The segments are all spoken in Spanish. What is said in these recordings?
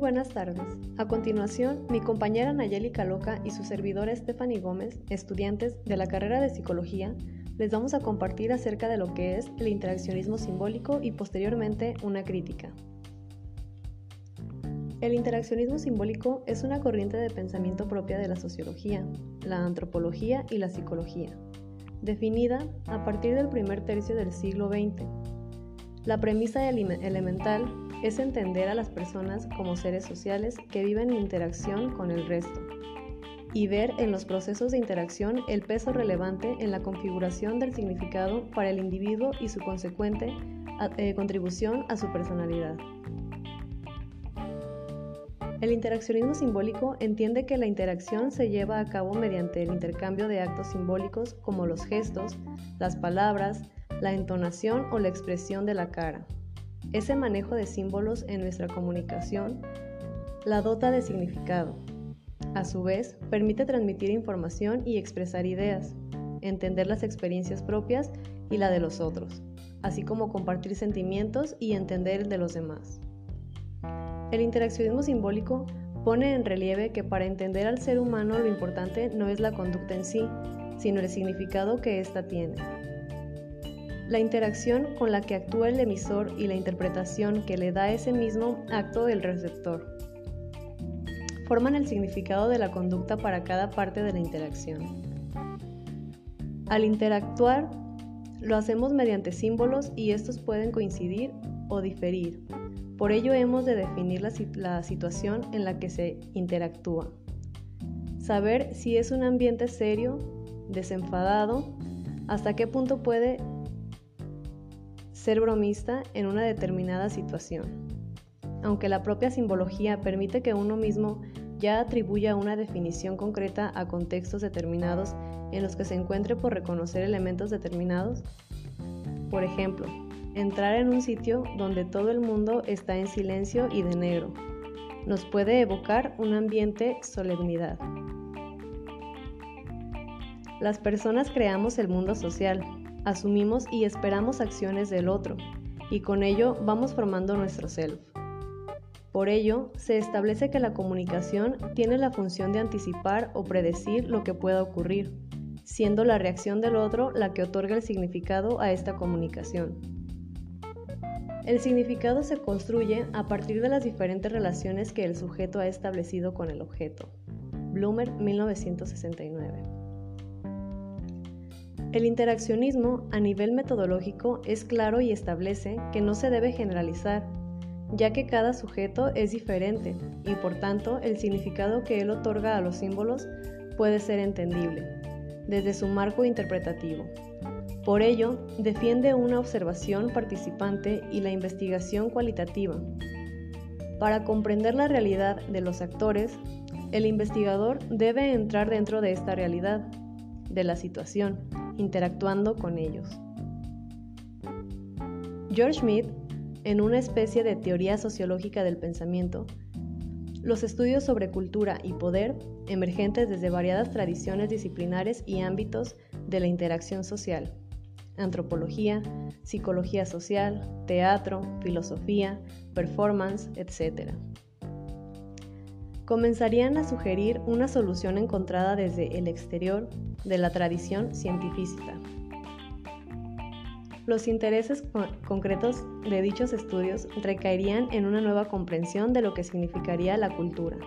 buenas tardes. A continuación, mi compañera Nayeli Caloca y su servidora Stephanie Gómez, estudiantes de la carrera de Psicología, les vamos a compartir acerca de lo que es el interaccionismo simbólico y posteriormente una crítica. El interaccionismo simbólico es una corriente de pensamiento propia de la sociología, la antropología y la psicología, definida a partir del primer tercio del siglo XX. La premisa elemental es entender a las personas como seres sociales que viven en interacción con el resto y ver en los procesos de interacción el peso relevante en la configuración del significado para el individuo y su consecuente eh, contribución a su personalidad. El interaccionismo simbólico entiende que la interacción se lleva a cabo mediante el intercambio de actos simbólicos como los gestos, las palabras, la entonación o la expresión de la cara. Ese manejo de símbolos en nuestra comunicación la dota de significado. A su vez, permite transmitir información y expresar ideas, entender las experiencias propias y la de los otros, así como compartir sentimientos y entender el de los demás. El interaccionismo simbólico pone en relieve que para entender al ser humano lo importante no es la conducta en sí, sino el significado que ésta tiene. La interacción con la que actúa el emisor y la interpretación que le da ese mismo acto el receptor forman el significado de la conducta para cada parte de la interacción. Al interactuar, lo hacemos mediante símbolos y estos pueden coincidir o diferir. Por ello hemos de definir la situación en la que se interactúa. Saber si es un ambiente serio, desenfadado, hasta qué punto puede ser bromista en una determinada situación. Aunque la propia simbología permite que uno mismo ya atribuya una definición concreta a contextos determinados en los que se encuentre por reconocer elementos determinados, por ejemplo, entrar en un sitio donde todo el mundo está en silencio y de negro, nos puede evocar un ambiente solemnidad. Las personas creamos el mundo social, asumimos y esperamos acciones del otro, y con ello vamos formando nuestro self. Por ello, se establece que la comunicación tiene la función de anticipar o predecir lo que pueda ocurrir, siendo la reacción del otro la que otorga el significado a esta comunicación. El significado se construye a partir de las diferentes relaciones que el sujeto ha establecido con el objeto. Bloomer 1969. El interaccionismo a nivel metodológico es claro y establece que no se debe generalizar, ya que cada sujeto es diferente y por tanto el significado que él otorga a los símbolos puede ser entendible, desde su marco interpretativo. Por ello, defiende una observación participante y la investigación cualitativa. Para comprender la realidad de los actores, el investigador debe entrar dentro de esta realidad, de la situación, interactuando con ellos. George Mead, en una especie de teoría sociológica del pensamiento, los estudios sobre cultura y poder, emergentes desde variadas tradiciones disciplinares y ámbitos de la interacción social, antropología, psicología social, teatro, filosofía, performance, etc. Comenzarían a sugerir una solución encontrada desde el exterior de la tradición científica. Los intereses concretos de dichos estudios recaerían en una nueva comprensión de lo que significaría la cultura,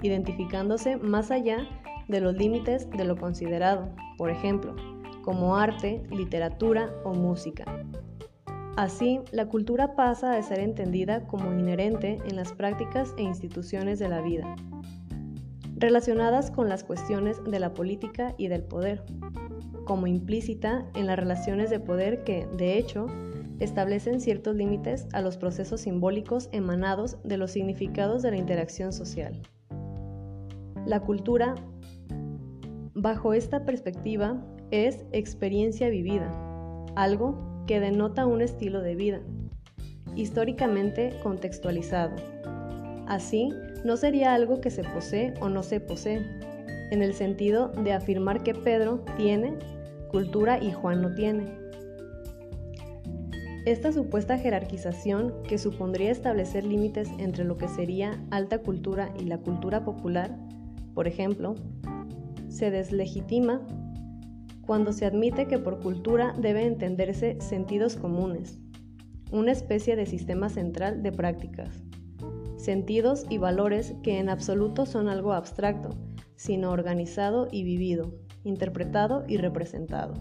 identificándose más allá de los límites de lo considerado, por ejemplo, como arte, literatura o música. Así, la cultura pasa a ser entendida como inherente en las prácticas e instituciones de la vida, relacionadas con las cuestiones de la política y del poder, como implícita en las relaciones de poder que, de hecho, establecen ciertos límites a los procesos simbólicos emanados de los significados de la interacción social. La cultura, bajo esta perspectiva, es experiencia vivida, algo que denota un estilo de vida, históricamente contextualizado. Así, no sería algo que se posee o no se posee, en el sentido de afirmar que Pedro tiene cultura y Juan no tiene. Esta supuesta jerarquización, que supondría establecer límites entre lo que sería alta cultura y la cultura popular, por ejemplo, se deslegitima cuando se admite que por cultura debe entenderse sentidos comunes, una especie de sistema central de prácticas, sentidos y valores que en absoluto son algo abstracto, sino organizado y vivido, interpretado y representado.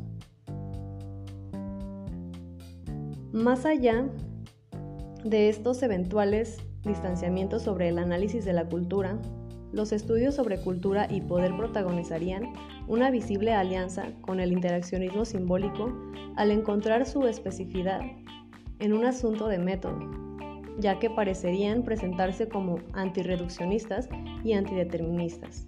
Más allá de estos eventuales distanciamientos sobre el análisis de la cultura, los estudios sobre cultura y poder protagonizarían una visible alianza con el interaccionismo simbólico al encontrar su especificidad en un asunto de método, ya que parecerían presentarse como antirreduccionistas y antideterministas,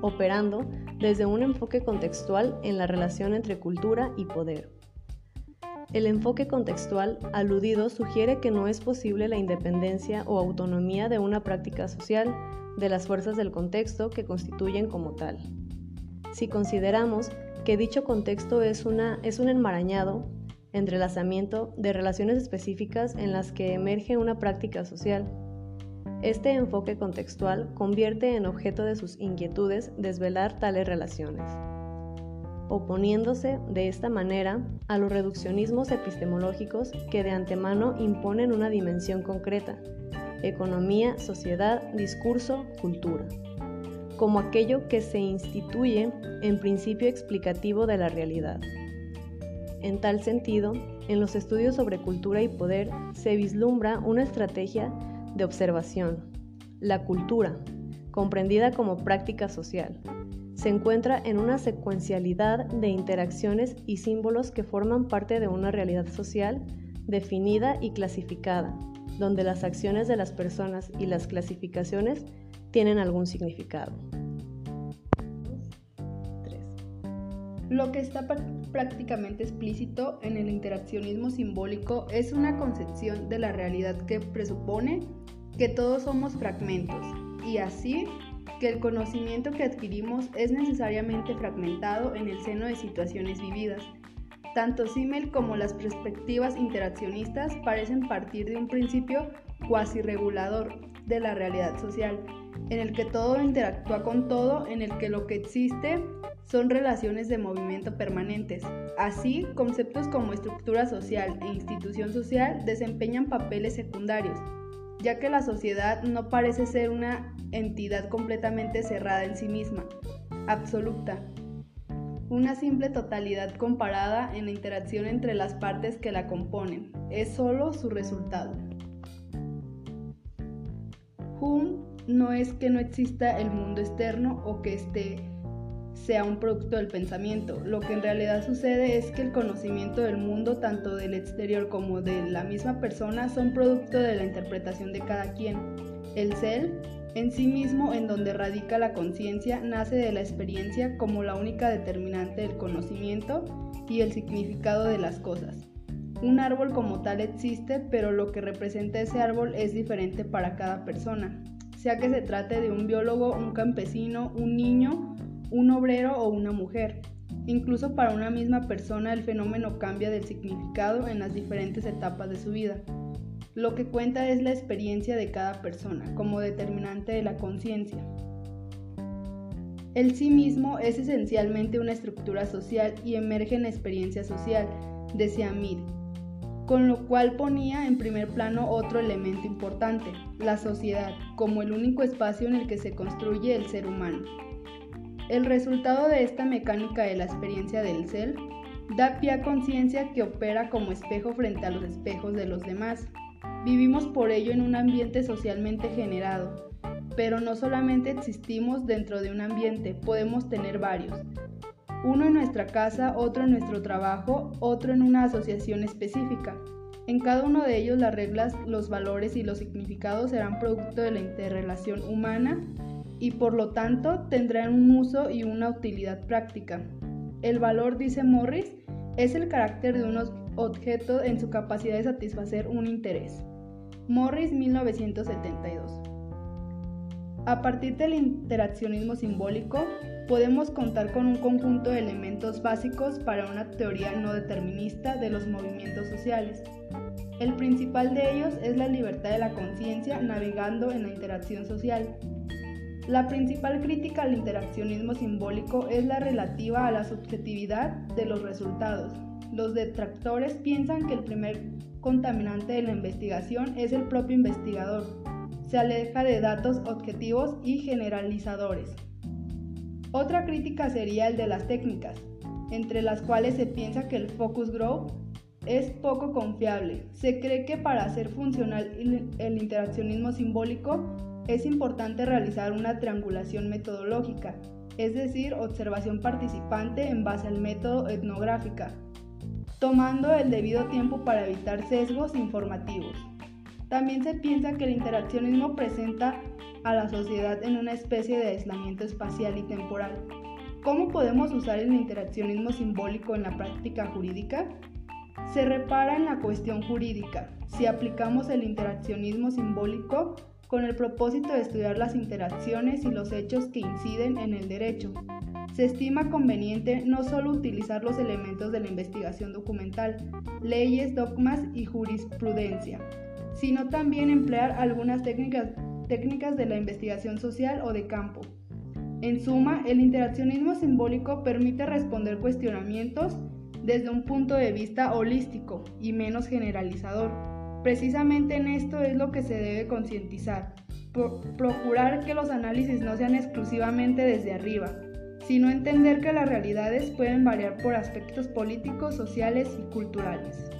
operando desde un enfoque contextual en la relación entre cultura y poder. El enfoque contextual aludido sugiere que no es posible la independencia o autonomía de una práctica social de las fuerzas del contexto que constituyen como tal. Si consideramos que dicho contexto es, una, es un enmarañado, entrelazamiento de relaciones específicas en las que emerge una práctica social, este enfoque contextual convierte en objeto de sus inquietudes desvelar tales relaciones oponiéndose de esta manera a los reduccionismos epistemológicos que de antemano imponen una dimensión concreta, economía, sociedad, discurso, cultura, como aquello que se instituye en principio explicativo de la realidad. En tal sentido, en los estudios sobre cultura y poder se vislumbra una estrategia de observación, la cultura, comprendida como práctica social, se encuentra en una secuencialidad de interacciones y símbolos que forman parte de una realidad social definida y clasificada, donde las acciones de las personas y las clasificaciones tienen algún significado. Lo que está prácticamente explícito en el interaccionismo simbólico es una concepción de la realidad que presupone que todos somos fragmentos y así que el conocimiento que adquirimos es necesariamente fragmentado en el seno de situaciones vividas. Tanto Simmel como las perspectivas interaccionistas parecen partir de un principio cuasi regulador de la realidad social, en el que todo interactúa con todo, en el que lo que existe son relaciones de movimiento permanentes. Así, conceptos como estructura social e institución social desempeñan papeles secundarios, ya que la sociedad no parece ser una entidad completamente cerrada en sí misma, absoluta, una simple totalidad comparada en la interacción entre las partes que la componen, es solo su resultado. Hume no es que no exista el mundo externo o que esté sea un producto del pensamiento. Lo que en realidad sucede es que el conocimiento del mundo, tanto del exterior como de la misma persona, son producto de la interpretación de cada quien. El ser, en sí mismo, en donde radica la conciencia, nace de la experiencia como la única determinante del conocimiento y el significado de las cosas. Un árbol como tal existe, pero lo que representa ese árbol es diferente para cada persona, sea que se trate de un biólogo, un campesino, un niño un obrero o una mujer. Incluso para una misma persona el fenómeno cambia del significado en las diferentes etapas de su vida. Lo que cuenta es la experiencia de cada persona como determinante de la conciencia. El sí mismo es esencialmente una estructura social y emerge en experiencia social, decía Mir, con lo cual ponía en primer plano otro elemento importante, la sociedad, como el único espacio en el que se construye el ser humano. El resultado de esta mecánica de la experiencia del ser da pie a conciencia que opera como espejo frente a los espejos de los demás. Vivimos por ello en un ambiente socialmente generado, pero no solamente existimos dentro de un ambiente, podemos tener varios. Uno en nuestra casa, otro en nuestro trabajo, otro en una asociación específica. En cada uno de ellos las reglas, los valores y los significados serán producto de la interrelación humana y por lo tanto tendrán un uso y una utilidad práctica. El valor, dice Morris, es el carácter de un objeto en su capacidad de satisfacer un interés. Morris 1972. A partir del interaccionismo simbólico, podemos contar con un conjunto de elementos básicos para una teoría no determinista de los movimientos sociales. El principal de ellos es la libertad de la conciencia navegando en la interacción social. La principal crítica al interaccionismo simbólico es la relativa a la subjetividad de los resultados. Los detractores piensan que el primer contaminante de la investigación es el propio investigador. Se aleja de datos objetivos y generalizadores. Otra crítica sería el de las técnicas, entre las cuales se piensa que el focus group es poco confiable. Se cree que para hacer funcional el interaccionismo simbólico es importante realizar una triangulación metodológica, es decir, observación participante en base al método etnográfica, tomando el debido tiempo para evitar sesgos informativos. También se piensa que el interaccionismo presenta a la sociedad en una especie de aislamiento espacial y temporal. ¿Cómo podemos usar el interaccionismo simbólico en la práctica jurídica? Se repara en la cuestión jurídica. Si aplicamos el interaccionismo simbólico con el propósito de estudiar las interacciones y los hechos que inciden en el derecho, se estima conveniente no solo utilizar los elementos de la investigación documental, leyes, dogmas y jurisprudencia, sino también emplear algunas técnicas técnicas de la investigación social o de campo. En suma, el interaccionismo simbólico permite responder cuestionamientos desde un punto de vista holístico y menos generalizador. Precisamente en esto es lo que se debe concientizar, procurar que los análisis no sean exclusivamente desde arriba, sino entender que las realidades pueden variar por aspectos políticos, sociales y culturales.